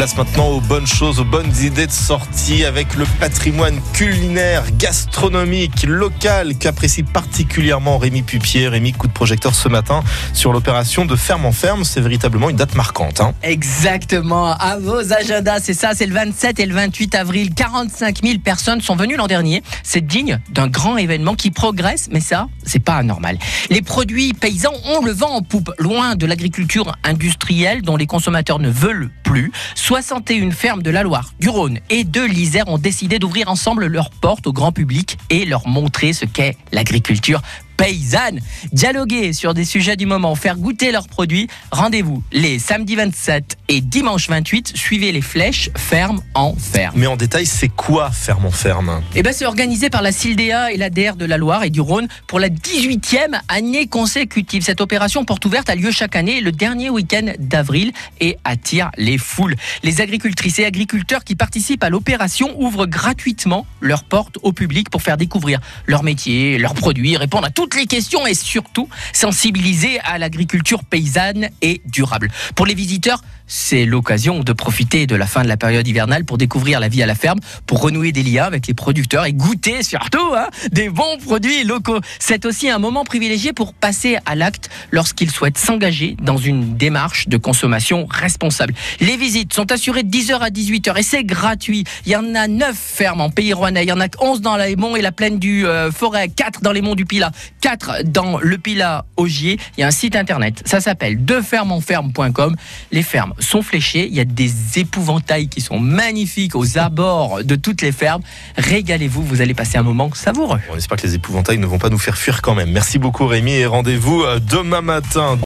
Place maintenant aux bonnes choses, aux bonnes idées de sortie avec le patrimoine culinaire, gastronomique, local qu'apprécie particulièrement Rémi Pupier. Rémi, coup de projecteur ce matin sur l'opération de ferme en ferme. C'est véritablement une date marquante. Hein. Exactement. À vos agendas, c'est ça, c'est le 27 et le 28 avril. 45 000 personnes sont venues l'an dernier. C'est digne d'un grand événement qui progresse, mais ça, c'est pas anormal. Les produits paysans, on le vent en poupe, loin de l'agriculture industrielle dont les consommateurs ne veulent plus. 61 fermes de la Loire, du Rhône et de l'Isère ont décidé d'ouvrir ensemble leurs portes au grand public et leur montrer ce qu'est l'agriculture paysanne. Dialoguer sur des sujets du moment, faire goûter leurs produits. Rendez-vous les samedis 27 et dimanche 28. Suivez les flèches ferme en ferme. Mais en détail, c'est quoi ferme en ferme? Eh ben, c'est organisé par la CILDEA et l'ADR de la Loire et du Rhône pour la 18e année consécutive. Cette opération porte ouverte a lieu chaque année le dernier week-end d'avril et attire les foules. Les agricultrices et agriculteurs qui participent à l'opération ouvrent gratuitement leurs portes au public pour faire découvrir leur métier, leurs produits, répondre à toutes les questions et surtout sensibiliser à l'agriculture paysanne et durable. Pour les visiteurs, c'est l'occasion de profiter de la fin de la période hivernale pour découvrir la vie à la ferme, pour renouer des liens avec les producteurs et goûter surtout hein, des bons produits locaux. C'est aussi un moment privilégié pour passer à l'acte lorsqu'ils souhaitent s'engager dans une démarche de consommation responsable. Les visites sont assurées de 10h à 18h et c'est gratuit. Il y en a 9 fermes en Pays Rouennais, il y en a 11 dans les monts et la plaine du euh, Forêt, 4 dans les monts du Pilat, 4 dans le Pilat Augier. Il y a un site internet, ça s'appelle defermenferme.com. Les fermes sont fléchées, il y a des épouvantails qui sont magnifiques aux abords de toutes les fermes. Régalez-vous, vous allez passer un moment savoureux. On espère que les épouvantails ne vont pas nous faire fuir quand même. Merci beaucoup Rémi et rendez-vous euh, demain matin.